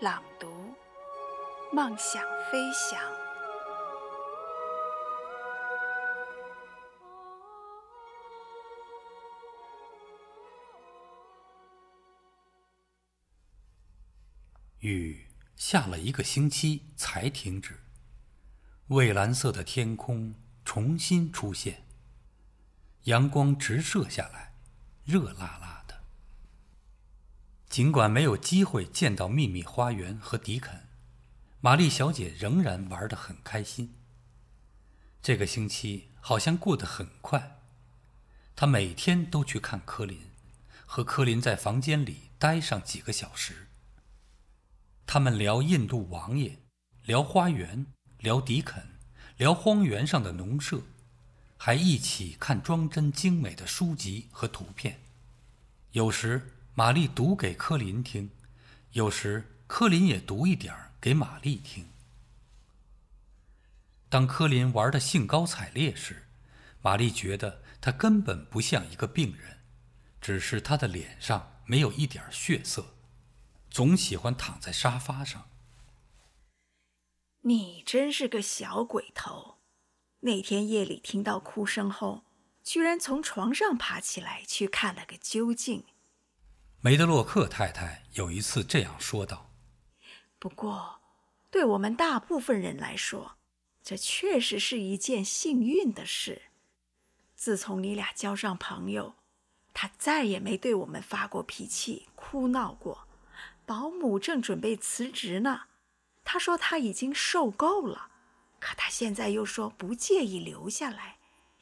朗读，梦想飞翔。雨下了一个星期才停止，蔚蓝色的天空重新出现，阳光直射下来，热辣辣。尽管没有机会见到秘密花园和迪肯，玛丽小姐仍然玩得很开心。这个星期好像过得很快，她每天都去看科林，和科林在房间里待上几个小时。他们聊印度王爷，聊花园，聊迪肯，聊荒原上的农舍，还一起看装帧精美的书籍和图片。有时。玛丽读给科林听，有时科林也读一点儿给玛丽听。当科林玩得兴高采烈时，玛丽觉得他根本不像一个病人，只是他的脸上没有一点血色，总喜欢躺在沙发上。你真是个小鬼头！那天夜里听到哭声后，居然从床上爬起来去看了个究竟。梅德洛克太太有一次这样说道：“不过，对我们大部分人来说，这确实是一件幸运的事。自从你俩交上朋友，他再也没对我们发过脾气、哭闹过。保姆正准备辞职呢，他说他已经受够了，可他现在又说不介意留下来，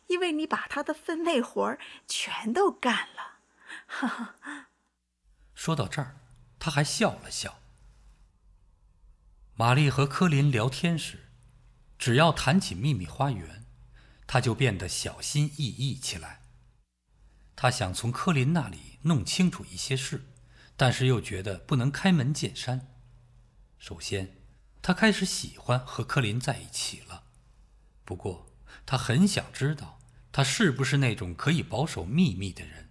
因为你把他的分内活儿全都干了。”哈哈。说到这儿，他还笑了笑。玛丽和科林聊天时，只要谈起秘密花园，他就变得小心翼翼起来。他想从科林那里弄清楚一些事，但是又觉得不能开门见山。首先，他开始喜欢和科林在一起了。不过，他很想知道他是不是那种可以保守秘密的人。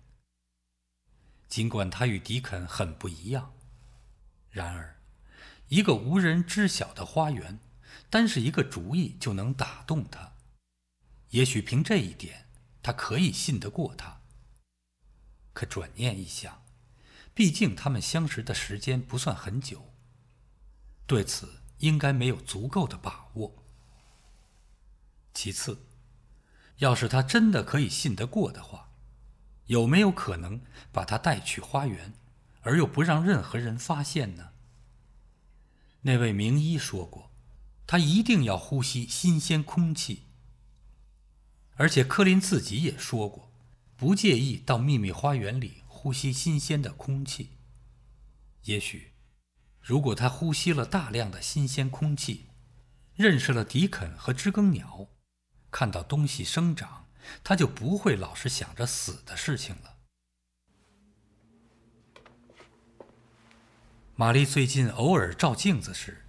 尽管他与迪肯很不一样，然而，一个无人知晓的花园，单是一个主意就能打动他。也许凭这一点，他可以信得过他。可转念一想，毕竟他们相识的时间不算很久，对此应该没有足够的把握。其次，要是他真的可以信得过的话，有没有可能把他带去花园，而又不让任何人发现呢？那位名医说过，他一定要呼吸新鲜空气。而且柯林自己也说过，不介意到秘密花园里呼吸新鲜的空气。也许，如果他呼吸了大量的新鲜空气，认识了迪肯和知更鸟，看到东西生长。他就不会老是想着死的事情了。玛丽最近偶尔照镜子时，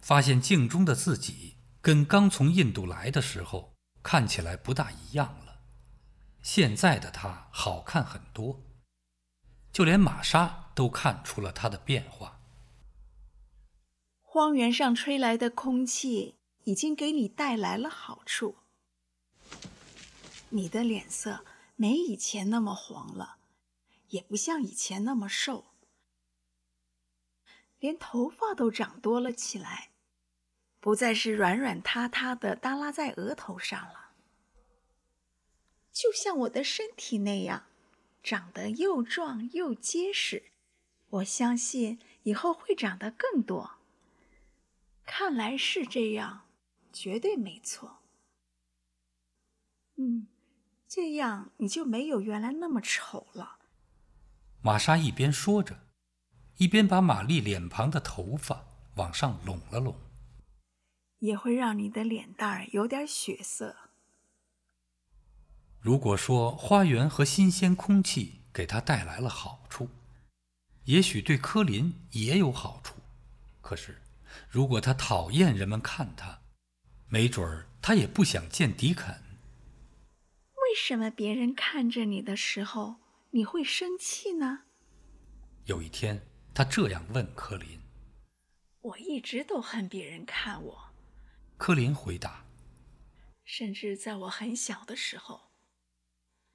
发现镜中的自己跟刚从印度来的时候看起来不大一样了。现在的她好看很多，就连玛莎都看出了她的变化。荒原上吹来的空气已经给你带来了好处。你的脸色没以前那么黄了，也不像以前那么瘦，连头发都长多了起来，不再是软软塌塌的耷拉在额头上了，就像我的身体那样，长得又壮又结实。我相信以后会长得更多。看来是这样，绝对没错。嗯。这样你就没有原来那么丑了。玛莎一边说着，一边把玛丽脸庞的头发往上拢了拢，也会让你的脸蛋儿有点血色。如果说花园和新鲜空气给他带来了好处，也许对科林也有好处。可是，如果他讨厌人们看他，没准儿他也不想见迪肯。为什么别人看着你的时候，你会生气呢？有一天，他这样问柯林：“我一直都恨别人看我。”柯林回答：“甚至在我很小的时候，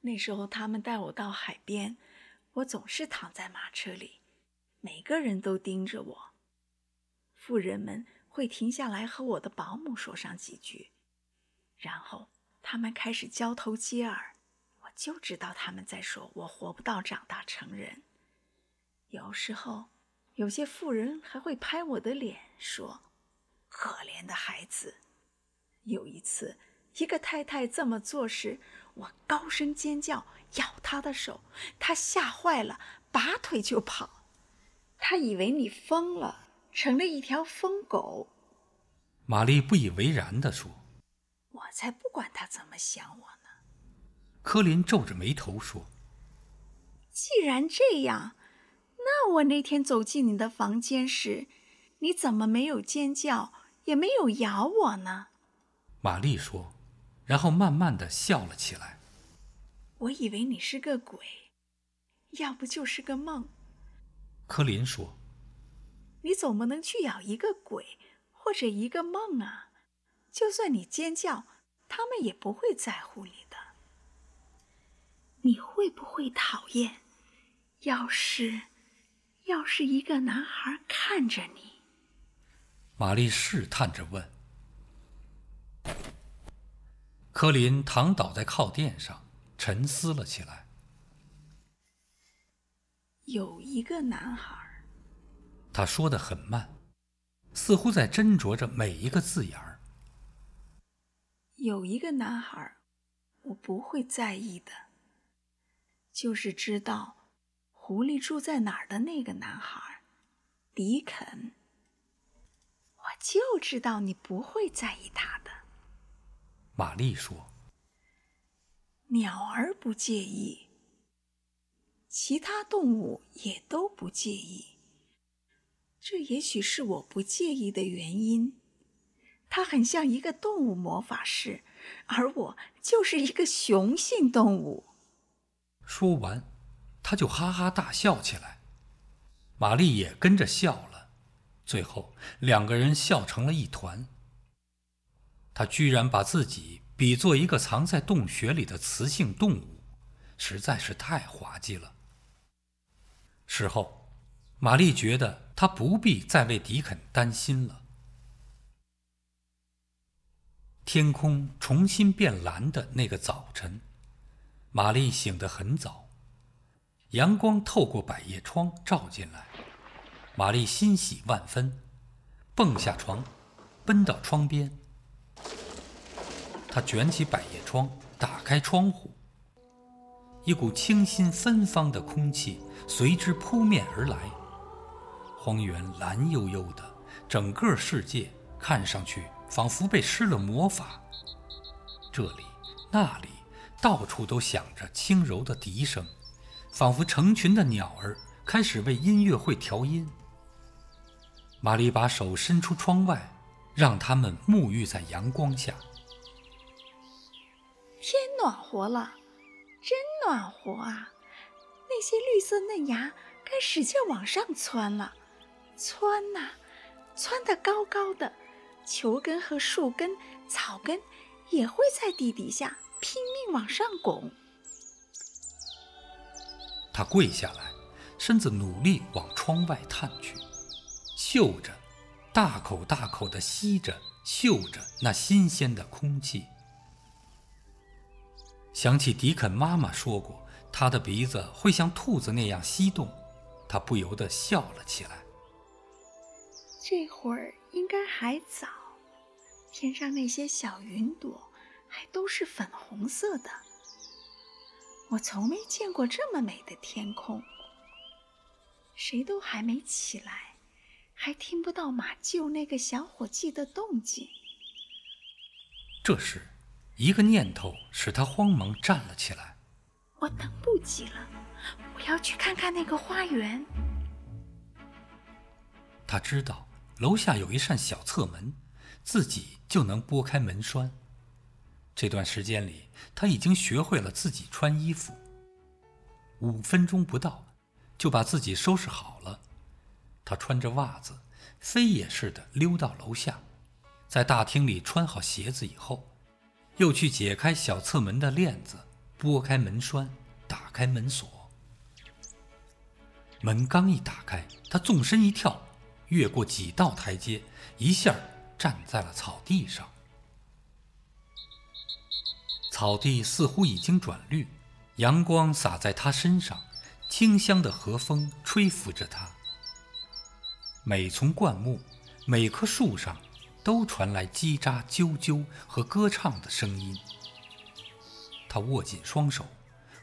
那时候他们带我到海边，我总是躺在马车里，每个人都盯着我。富人们会停下来和我的保姆说上几句，然后。”他们开始交头接耳，我就知道他们在说我活不到长大成人。有时候，有些妇人还会拍我的脸，说：“可怜的孩子。”有一次，一个太太这么做时，我高声尖叫，咬她的手，她吓坏了，拔腿就跑。她以为你疯了，成了一条疯狗。玛丽不以为然地说。我才不管他怎么想我呢。科林皱着眉头说：“既然这样，那我那天走进你的房间时，你怎么没有尖叫，也没有咬我呢？”玛丽说，然后慢慢的笑了起来。我以为你是个鬼，要不就是个梦。科林说：“你总不能去咬一个鬼或者一个梦啊？”就算你尖叫，他们也不会在乎你的。你会不会讨厌？要是，要是一个男孩看着你，玛丽试探着问。科林躺倒在靠垫上，沉思了起来。有一个男孩，他说的很慢，似乎在斟酌着每一个字眼儿。有一个男孩，我不会在意的，就是知道狐狸住在哪儿的那个男孩，迪肯。我就知道你不会在意他的。玛丽说：“鸟儿不介意，其他动物也都不介意。这也许是我不介意的原因。”他很像一个动物魔法师，而我就是一个雄性动物。说完，他就哈哈大笑起来，玛丽也跟着笑了，最后两个人笑成了一团。他居然把自己比作一个藏在洞穴里的雌性动物，实在是太滑稽了。事后，玛丽觉得他不必再为迪肯担心了。天空重新变蓝的那个早晨，玛丽醒得很早，阳光透过百叶窗照进来，玛丽欣喜万分，蹦下床，奔到窗边。她卷起百叶窗，打开窗户，一股清新芬芳的空气随之扑面而来，荒原蓝悠悠的，整个世界看上去。仿佛被施了魔法，这里那里到处都响着轻柔的笛声，仿佛成群的鸟儿开始为音乐会调音。玛丽把手伸出窗外，让它们沐浴在阳光下。天暖和了，真暖和啊！那些绿色嫩芽该使劲往上窜了，窜呐，窜得高高的。球根和树根、草根也会在地底下拼命往上拱。他跪下来，身子努力往窗外探去，嗅着，大口大口地吸着、嗅着那新鲜的空气。想起迪肯妈妈说过，他的鼻子会像兔子那样吸动，他不由得笑了起来。这会儿应该还早。天上那些小云朵还都是粉红色的，我从没见过这么美的天空。谁都还没起来，还听不到马厩那个小伙计的动静。这时，一个念头使他慌忙站了起来。我等不及了，我要去看看那个花园。他知道楼下有一扇小侧门，自己就能拨开门栓。这段时间里，他已经学会了自己穿衣服。五分钟不到，就把自己收拾好了。他穿着袜子，飞也似的溜到楼下，在大厅里穿好鞋子以后，又去解开小侧门的链子。拨开门栓，打开门锁。门刚一打开，他纵身一跳，越过几道台阶，一下站在了草地上。草地似乎已经转绿，阳光洒在他身上，清香的和风吹拂着他。每丛灌木，每棵树上，都传来叽喳啾啾和歌唱的声音。他握紧双手，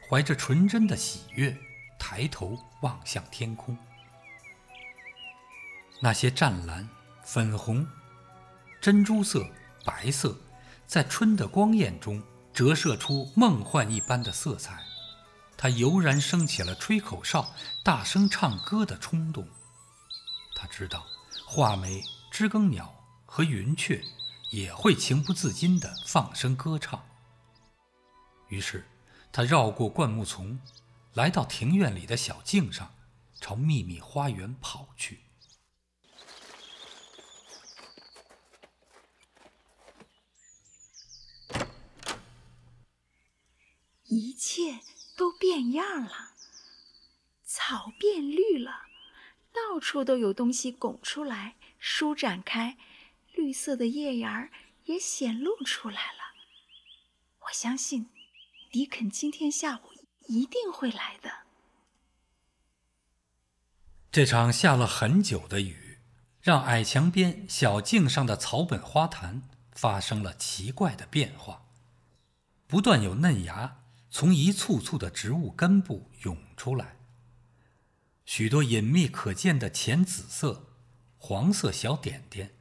怀着纯真的喜悦，抬头望向天空。那些湛蓝、粉红、珍珠色、白色，在春的光艳中折射出梦幻一般的色彩。他油然升起了吹口哨、大声唱歌的冲动。他知道，画眉、知更鸟和云雀也会情不自禁地放声歌唱。于是，他绕过灌木丛，来到庭院里的小径上，朝秘密花园跑去。一切都变样了，草变绿了，到处都有东西拱出来、舒展开，绿色的叶芽儿也显露出来了。我相信。迪肯今天下午一定会来的。这场下了很久的雨，让矮墙边小径上的草本花坛发生了奇怪的变化，不断有嫩芽从一簇簇的植物根部涌出来，许多隐秘可见的浅紫色、黄色小点点，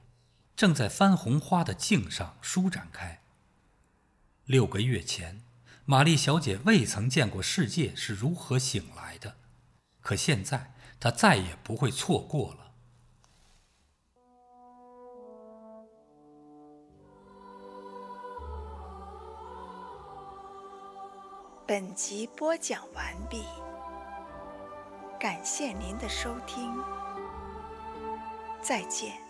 正在番红花的茎上舒展开。六个月前。玛丽小姐未曾见过世界是如何醒来的，可现在她再也不会错过了。本集播讲完毕，感谢您的收听，再见。